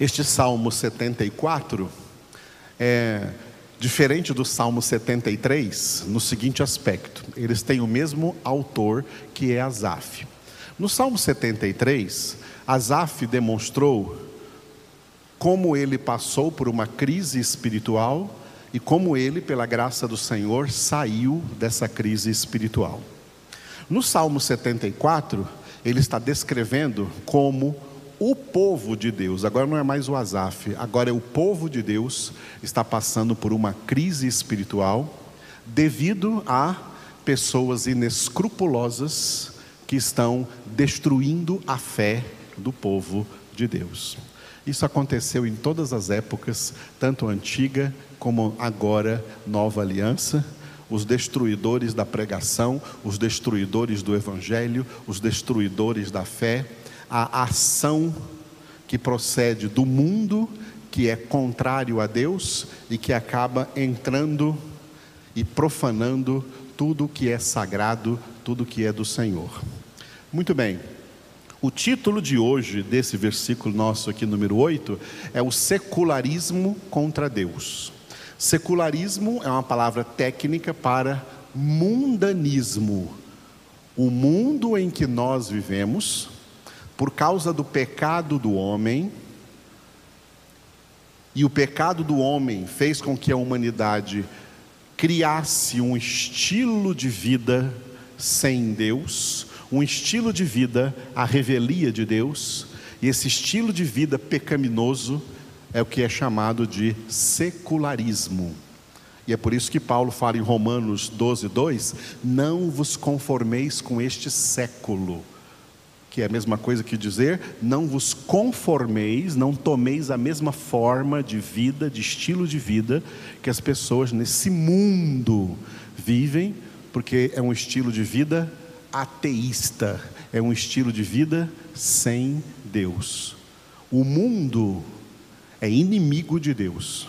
Este Salmo 74 é diferente do Salmo 73 no seguinte aspecto: eles têm o mesmo autor que é Asaf. No Salmo 73, Asaf demonstrou como ele passou por uma crise espiritual e como ele, pela graça do Senhor, saiu dessa crise espiritual. No Salmo 74, ele está descrevendo como o povo de Deus, agora não é mais o Asaf, agora é o povo de Deus, está passando por uma crise espiritual devido a pessoas inescrupulosas que estão destruindo a fé do povo de Deus. Isso aconteceu em todas as épocas, tanto antiga como agora, nova aliança. Os destruidores da pregação, os destruidores do evangelho, os destruidores da fé, a ação que procede do mundo, que é contrário a Deus e que acaba entrando e profanando tudo que é sagrado, tudo que é do Senhor. Muito bem. O título de hoje, desse versículo nosso aqui, número 8, é o secularismo contra Deus. Secularismo é uma palavra técnica para mundanismo. O mundo em que nós vivemos, por causa do pecado do homem, e o pecado do homem fez com que a humanidade criasse um estilo de vida sem Deus, um estilo de vida à revelia de Deus, e esse estilo de vida pecaminoso é o que é chamado de secularismo. E é por isso que Paulo fala em Romanos 12, 2: Não vos conformeis com este século, que é a mesma coisa que dizer, não vos conformeis, não tomeis a mesma forma de vida, de estilo de vida que as pessoas nesse mundo vivem, porque é um estilo de vida ateísta, é um estilo de vida sem Deus. O mundo é inimigo de Deus.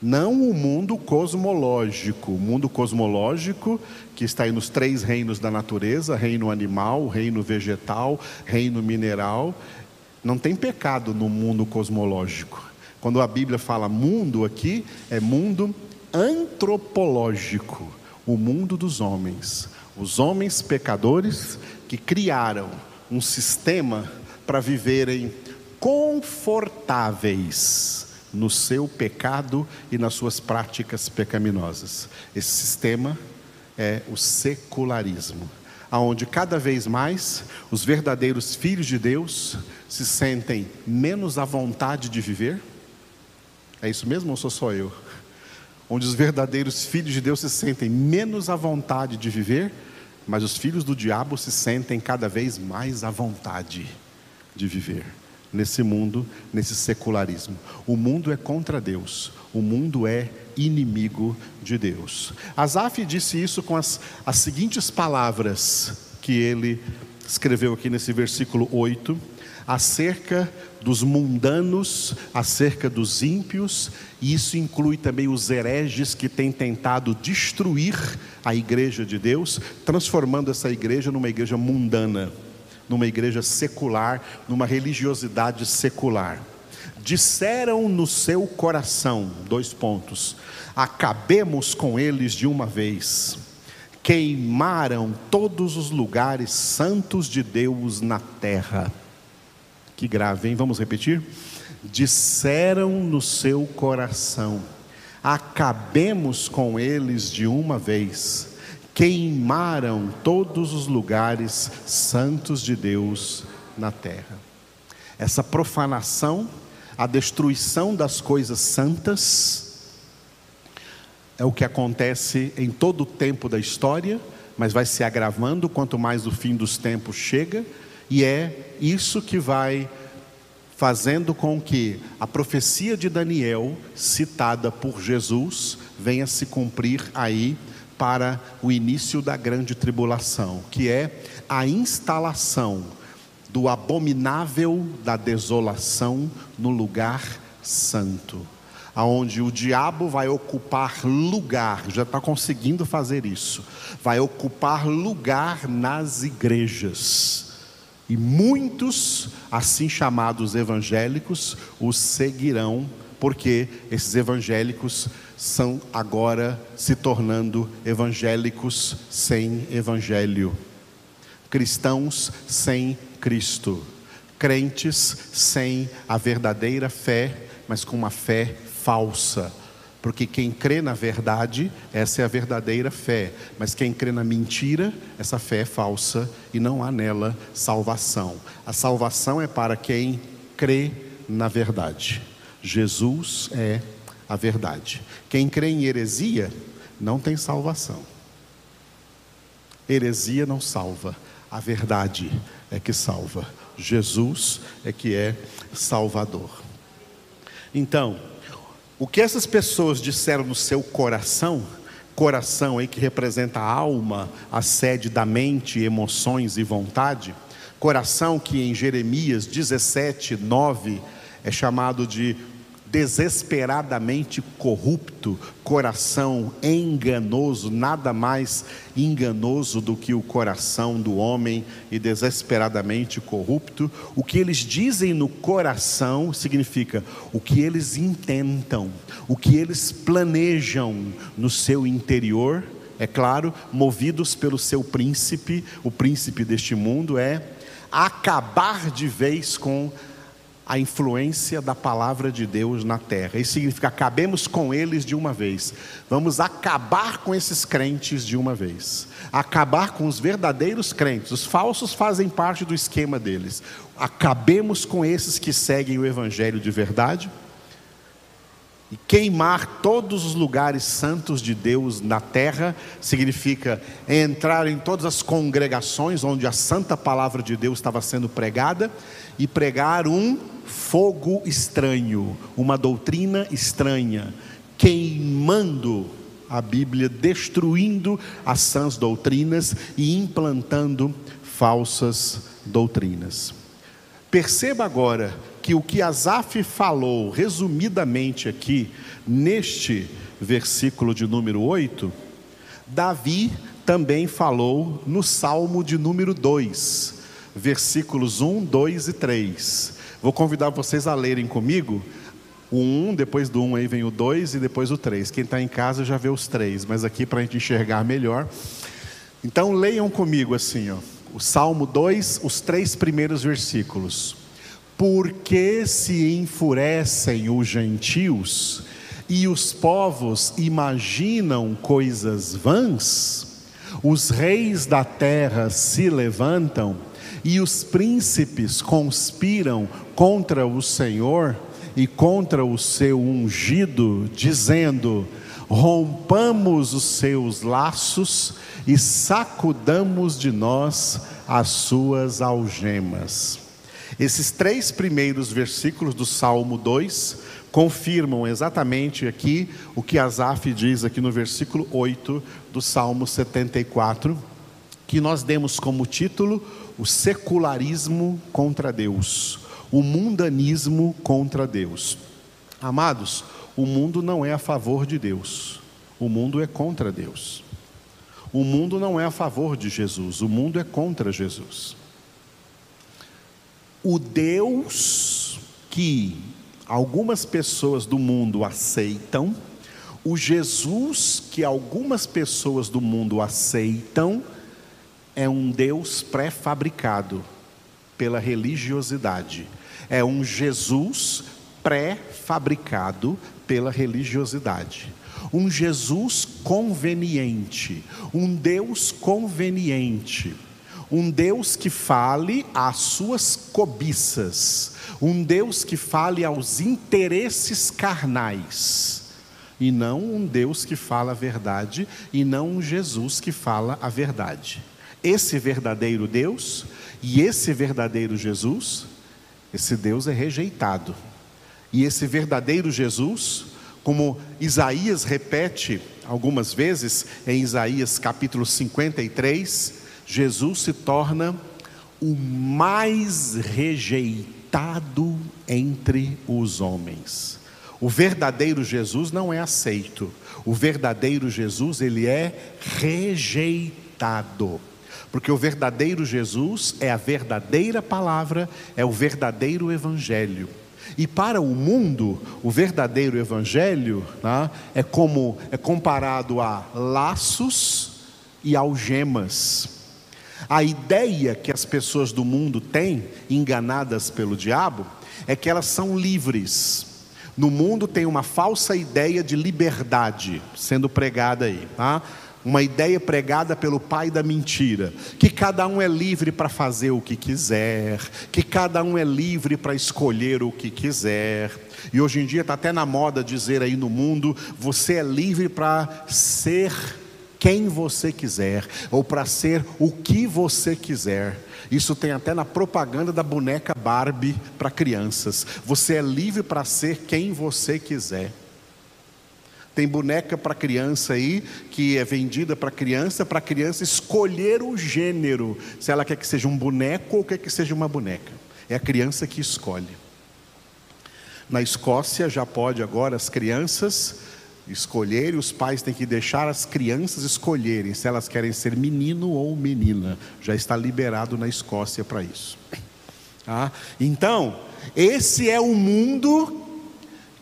Não o mundo cosmológico, o mundo cosmológico que está aí nos três reinos da natureza: reino animal, reino vegetal, reino mineral. Não tem pecado no mundo cosmológico. Quando a Bíblia fala mundo aqui, é mundo antropológico, o mundo dos homens. Os homens pecadores que criaram um sistema para viverem confortáveis no seu pecado e nas suas práticas pecaminosas. Esse sistema é o secularismo, aonde cada vez mais os verdadeiros filhos de Deus se sentem menos à vontade de viver. É isso mesmo ou sou só eu? Onde os verdadeiros filhos de Deus se sentem menos à vontade de viver mas os filhos do diabo se sentem cada vez mais à vontade de viver nesse mundo, nesse secularismo. O mundo é contra Deus, o mundo é inimigo de Deus. Asaf disse isso com as, as seguintes palavras que ele escreveu aqui nesse versículo 8 acerca dos mundanos, acerca dos ímpios, e isso inclui também os hereges que têm tentado destruir a igreja de Deus, transformando essa igreja numa igreja mundana, numa igreja secular, numa religiosidade secular. Disseram no seu coração, dois pontos, acabemos com eles de uma vez. Queimaram todos os lugares santos de Deus na terra que grave, hein? Vamos repetir? Disseram no seu coração: acabemos com eles de uma vez. Queimaram todos os lugares santos de Deus na terra. Essa profanação, a destruição das coisas santas, é o que acontece em todo o tempo da história, mas vai se agravando quanto mais o fim dos tempos chega e é isso que vai fazendo com que a profecia de Daniel, citada por Jesus, venha se cumprir aí para o início da grande tribulação, que é a instalação do abominável da desolação no lugar santo, aonde o diabo vai ocupar lugar, já está conseguindo fazer isso, vai ocupar lugar nas igrejas. E muitos, assim chamados evangélicos, os seguirão, porque esses evangélicos são agora se tornando evangélicos sem evangelho, cristãos sem Cristo, crentes sem a verdadeira fé, mas com uma fé falsa. Porque quem crê na verdade, essa é a verdadeira fé. Mas quem crê na mentira, essa fé é falsa e não há nela salvação. A salvação é para quem crê na verdade. Jesus é a verdade. Quem crê em heresia, não tem salvação. Heresia não salva, a verdade é que salva. Jesus é que é Salvador. Então, o que essas pessoas disseram no seu coração, coração aí que representa a alma, a sede da mente, emoções e vontade, coração que em Jeremias 17, 9 é chamado de desesperadamente corrupto, coração enganoso, nada mais enganoso do que o coração do homem e desesperadamente corrupto. O que eles dizem no coração significa o que eles intentam, o que eles planejam no seu interior. É claro, movidos pelo seu príncipe, o príncipe deste mundo é acabar de vez com a influência da palavra de Deus na terra. Isso significa acabemos com eles de uma vez. Vamos acabar com esses crentes de uma vez. Acabar com os verdadeiros crentes. Os falsos fazem parte do esquema deles. Acabemos com esses que seguem o evangelho de verdade e queimar todos os lugares santos de Deus na terra significa entrar em todas as congregações onde a santa palavra de Deus estava sendo pregada e pregar um fogo estranho, uma doutrina estranha, queimando a Bíblia, destruindo as sãs doutrinas e implantando falsas doutrinas. Perceba agora que o que Asaf falou resumidamente aqui, neste versículo de número 8, Davi também falou no Salmo de número 2, versículos 1, 2 e 3. Vou convidar vocês a lerem comigo o 1, depois do 1 aí vem o 2 e depois o 3. Quem está em casa já vê os três, mas aqui para a gente enxergar melhor. Então leiam comigo assim, ó, o Salmo 2, os três primeiros versículos. Porque se enfurecem os gentios e os povos imaginam coisas vãs, os reis da terra se levantam e os príncipes conspiram contra o Senhor e contra o seu ungido, dizendo: rompamos os seus laços e sacudamos de nós as suas algemas. Esses três primeiros versículos do Salmo 2 confirmam exatamente aqui o que Asaf diz aqui no versículo 8 do Salmo 74, que nós demos como título o secularismo contra Deus, o mundanismo contra Deus. Amados, o mundo não é a favor de Deus, o mundo é contra Deus. O mundo não é a favor de Jesus, o mundo é contra Jesus o Deus que algumas pessoas do mundo aceitam, o Jesus que algumas pessoas do mundo aceitam, é um Deus pré-fabricado pela religiosidade. É um Jesus pré-fabricado pela religiosidade. Um Jesus conveniente, um Deus conveniente um Deus que fale às suas cobiças, um Deus que fale aos interesses carnais, e não um Deus que fala a verdade, e não um Jesus que fala a verdade. Esse verdadeiro Deus e esse verdadeiro Jesus, esse Deus é rejeitado. E esse verdadeiro Jesus, como Isaías repete algumas vezes em Isaías capítulo 53, Jesus se torna o mais rejeitado entre os homens. O verdadeiro Jesus não é aceito. O verdadeiro Jesus, ele é rejeitado. Porque o verdadeiro Jesus é a verdadeira palavra, é o verdadeiro evangelho. E para o mundo, o verdadeiro evangelho né, é como é comparado a laços e algemas. A ideia que as pessoas do mundo têm, enganadas pelo diabo, é que elas são livres. No mundo tem uma falsa ideia de liberdade sendo pregada aí, tá? uma ideia pregada pelo pai da mentira, que cada um é livre para fazer o que quiser, que cada um é livre para escolher o que quiser. E hoje em dia está até na moda dizer aí no mundo: você é livre para ser quem você quiser, ou para ser o que você quiser. Isso tem até na propaganda da boneca Barbie para crianças. Você é livre para ser quem você quiser. Tem boneca para criança aí, que é vendida para criança, para criança escolher o gênero, se ela quer que seja um boneco ou quer que seja uma boneca. É a criança que escolhe. Na Escócia já pode agora as crianças escolherem, os pais têm que deixar as crianças escolherem se elas querem ser menino ou menina. Já está liberado na Escócia para isso. Ah, então, esse é o mundo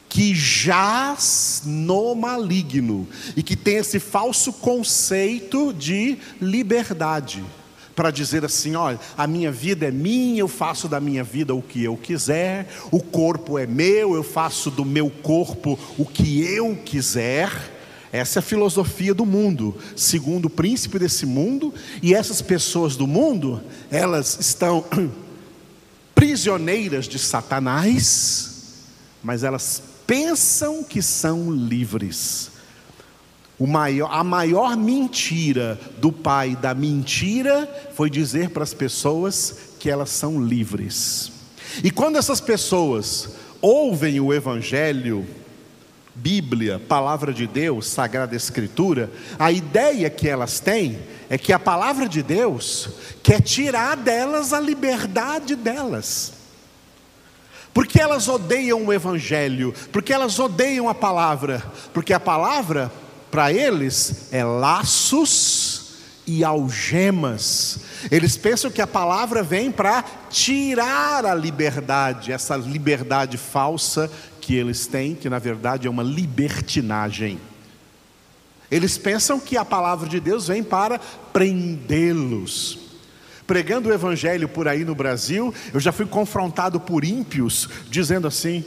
que jaz no maligno e que tem esse falso conceito de liberdade. Para dizer assim: olha, a minha vida é minha, eu faço da minha vida o que eu quiser, o corpo é meu, eu faço do meu corpo o que eu quiser. Essa é a filosofia do mundo, segundo o príncipe desse mundo, e essas pessoas do mundo, elas estão prisioneiras de Satanás, mas elas pensam que são livres. Maior, a maior mentira do pai da mentira foi dizer para as pessoas que elas são livres. E quando essas pessoas ouvem o Evangelho, Bíblia, Palavra de Deus, Sagrada Escritura, a ideia que elas têm é que a palavra de Deus quer tirar delas a liberdade delas. Porque elas odeiam o Evangelho, porque elas odeiam a palavra, porque a palavra, para eles, é laços e algemas. Eles pensam que a palavra vem para tirar a liberdade, essa liberdade falsa que eles têm, que na verdade é uma libertinagem. Eles pensam que a palavra de Deus vem para prendê-los pregando o evangelho por aí no Brasil, eu já fui confrontado por ímpios, dizendo assim: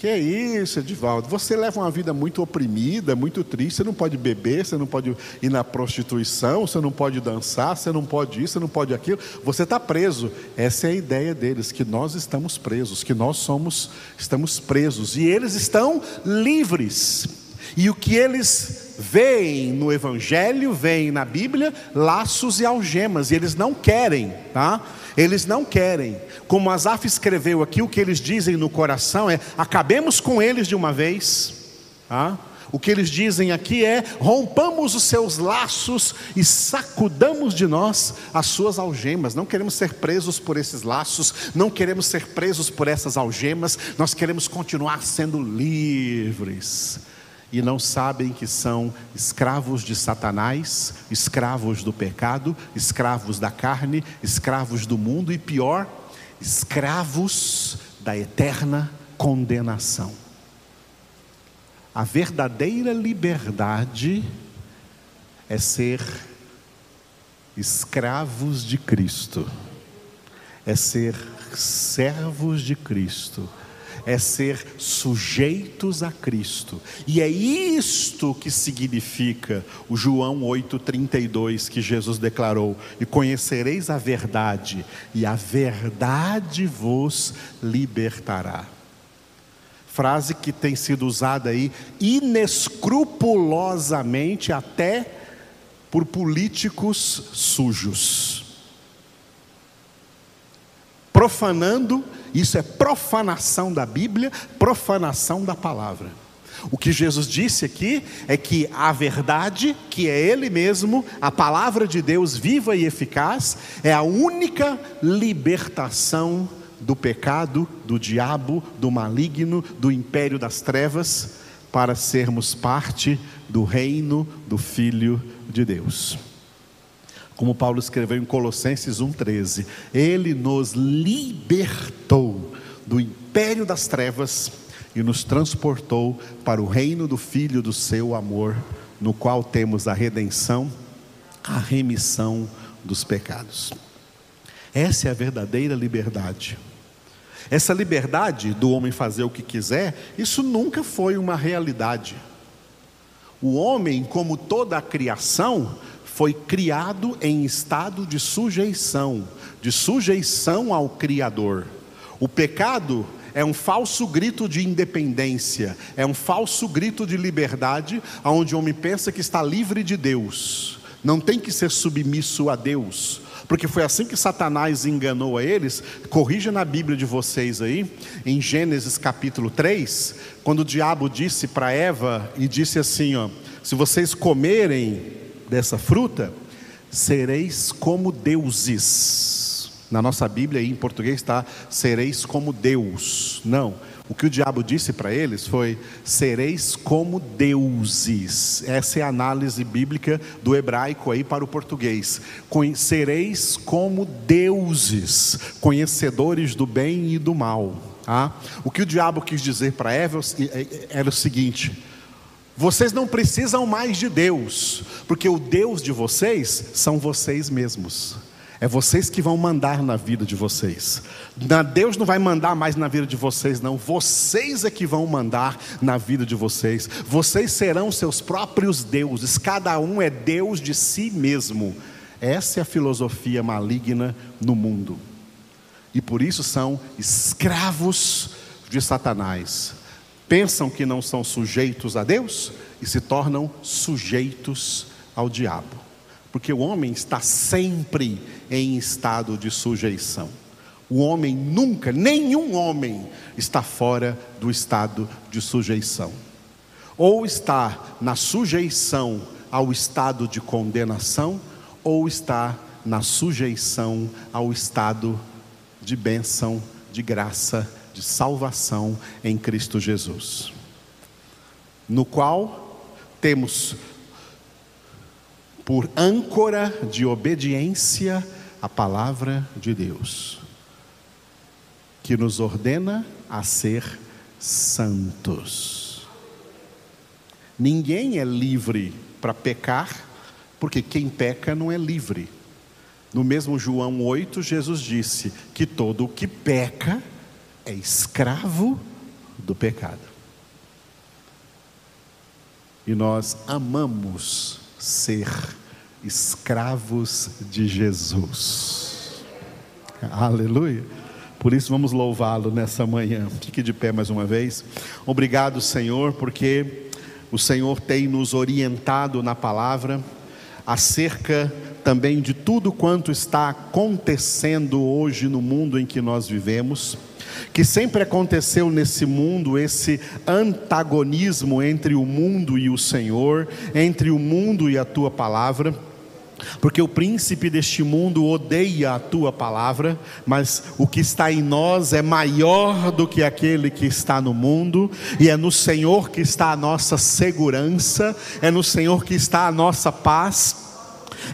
que é isso, Edivaldo? Você leva uma vida muito oprimida, muito triste. Você não pode beber, você não pode ir na prostituição, você não pode dançar, você não pode isso, você não pode aquilo. Você está preso. Essa é a ideia deles, que nós estamos presos, que nós somos, estamos presos. E eles estão livres. E o que eles veem no Evangelho, veem na Bíblia, laços e algemas, e eles não querem, tá? Eles não querem. Como Asaf escreveu aqui, o que eles dizem no coração é: acabemos com eles de uma vez? O que eles dizem aqui é: rompamos os seus laços e sacudamos de nós as suas algemas. Não queremos ser presos por esses laços, não queremos ser presos por essas algemas, nós queremos continuar sendo livres e não sabem que são escravos de Satanás, escravos do pecado, escravos da carne, escravos do mundo e pior, escravos da eterna condenação. A verdadeira liberdade é ser escravos de Cristo, é ser servos de Cristo é ser sujeitos a Cristo. E é isto que significa o João 8:32 que Jesus declarou: "E conhecereis a verdade, e a verdade vos libertará." Frase que tem sido usada aí inescrupulosamente até por políticos sujos. Profanando isso é profanação da Bíblia, profanação da palavra. O que Jesus disse aqui é que a verdade, que é Ele mesmo, a palavra de Deus viva e eficaz, é a única libertação do pecado, do diabo, do maligno, do império das trevas, para sermos parte do reino do Filho de Deus. Como Paulo escreveu em Colossenses 1,13: Ele nos libertou do império das trevas e nos transportou para o reino do Filho do seu amor, no qual temos a redenção, a remissão dos pecados. Essa é a verdadeira liberdade. Essa liberdade do homem fazer o que quiser, isso nunca foi uma realidade. O homem, como toda a criação, foi criado em estado de sujeição, de sujeição ao Criador. O pecado é um falso grito de independência, é um falso grito de liberdade, onde o homem pensa que está livre de Deus, não tem que ser submisso a Deus, porque foi assim que Satanás enganou a eles. Corrija na Bíblia de vocês aí, em Gênesis capítulo 3, quando o diabo disse para Eva e disse assim: ó, se vocês comerem dessa fruta, sereis como deuses. Na nossa Bíblia, em português está: sereis como Deus. Não. O que o diabo disse para eles foi: sereis como deuses. Essa é a análise bíblica do hebraico aí para o português. Sereis como deuses, conhecedores do bem e do mal. Ah? O que o diabo quis dizer para Eva era o seguinte: vocês não precisam mais de Deus, porque o Deus de vocês são vocês mesmos. É vocês que vão mandar na vida de vocês. Deus não vai mandar mais na vida de vocês, não. Vocês é que vão mandar na vida de vocês. Vocês serão seus próprios deuses. Cada um é Deus de si mesmo. Essa é a filosofia maligna no mundo. E por isso são escravos de Satanás pensam que não são sujeitos a Deus e se tornam sujeitos ao diabo. Porque o homem está sempre em estado de sujeição. O homem nunca, nenhum homem está fora do estado de sujeição. Ou está na sujeição ao estado de condenação, ou está na sujeição ao estado de bênção, de graça de salvação em Cristo Jesus, no qual temos por âncora de obediência a palavra de Deus, que nos ordena a ser santos. Ninguém é livre para pecar, porque quem peca não é livre. No mesmo João 8, Jesus disse que todo o que peca é escravo do pecado. E nós amamos ser escravos de Jesus. Aleluia. Por isso vamos louvá-lo nessa manhã. Fique de pé mais uma vez. Obrigado, Senhor, porque o Senhor tem nos orientado na palavra acerca também de tudo quanto está acontecendo hoje no mundo em que nós vivemos que sempre aconteceu nesse mundo esse antagonismo entre o mundo e o Senhor, entre o mundo e a tua palavra. Porque o príncipe deste mundo odeia a tua palavra, mas o que está em nós é maior do que aquele que está no mundo, e é no Senhor que está a nossa segurança, é no Senhor que está a nossa paz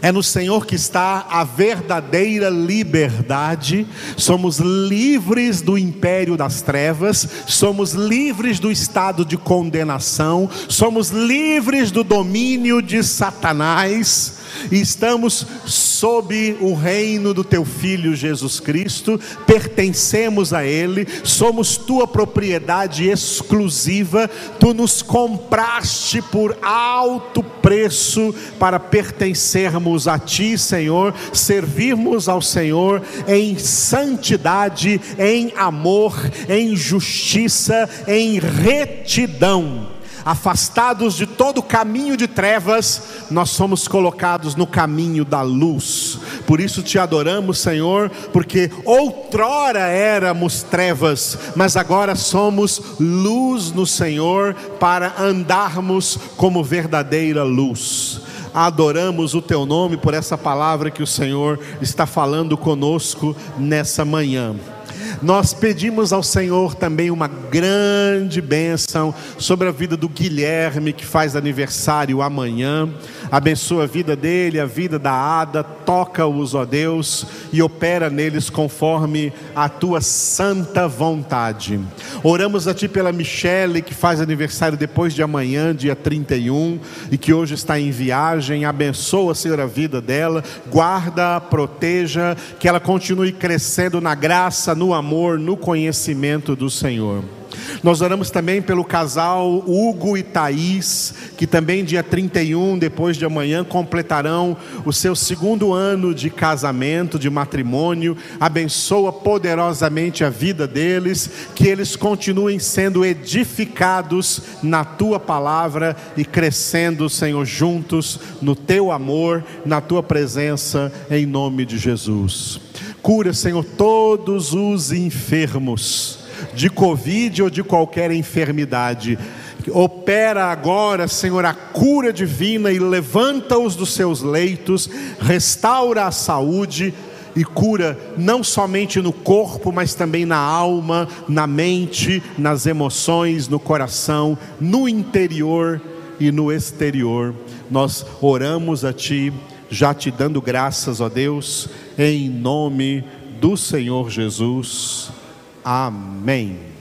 é no Senhor que está a verdadeira liberdade. Somos livres do império das trevas, somos livres do estado de condenação, somos livres do domínio de Satanás estamos sob o reino do teu filho Jesus Cristo, pertencemos a ele, somos tua propriedade exclusiva, tu nos compraste por alto preço para pertencermos a ti, Senhor, servirmos ao Senhor em santidade, em amor, em justiça, em retidão afastados de todo caminho de trevas, nós somos colocados no caminho da luz. Por isso te adoramos, Senhor, porque outrora éramos trevas, mas agora somos luz no Senhor para andarmos como verdadeira luz adoramos o teu nome por essa palavra que o Senhor está falando conosco nessa manhã. Nós pedimos ao Senhor também uma grande bênção sobre a vida do Guilherme, que faz aniversário amanhã. Abençoa a vida dele, a vida da Ada, toca-os, ó Deus, e opera neles conforme a tua santa vontade. Oramos a ti pela Michele, que faz aniversário depois de amanhã, dia 31, e que hoje está em viagem. Abençoa, Senhor, a vida dela, guarda, proteja, que ela continue crescendo na graça, no amor, no conhecimento do Senhor. Nós oramos também pelo casal Hugo e Thaís, que também dia 31, depois de amanhã, completarão o seu segundo ano de casamento, de matrimônio. Abençoa poderosamente a vida deles, que eles continuem sendo edificados na tua palavra e crescendo, Senhor, juntos no teu amor, na tua presença, em nome de Jesus. Cura, Senhor, todos os enfermos de Covid ou de qualquer enfermidade. Opera agora, Senhor, a cura divina e levanta-os dos seus leitos, restaura a saúde e cura não somente no corpo, mas também na alma, na mente, nas emoções, no coração, no interior e no exterior. Nós oramos a Ti, já te dando graças, ó Deus, em nome do Senhor Jesus. Amém.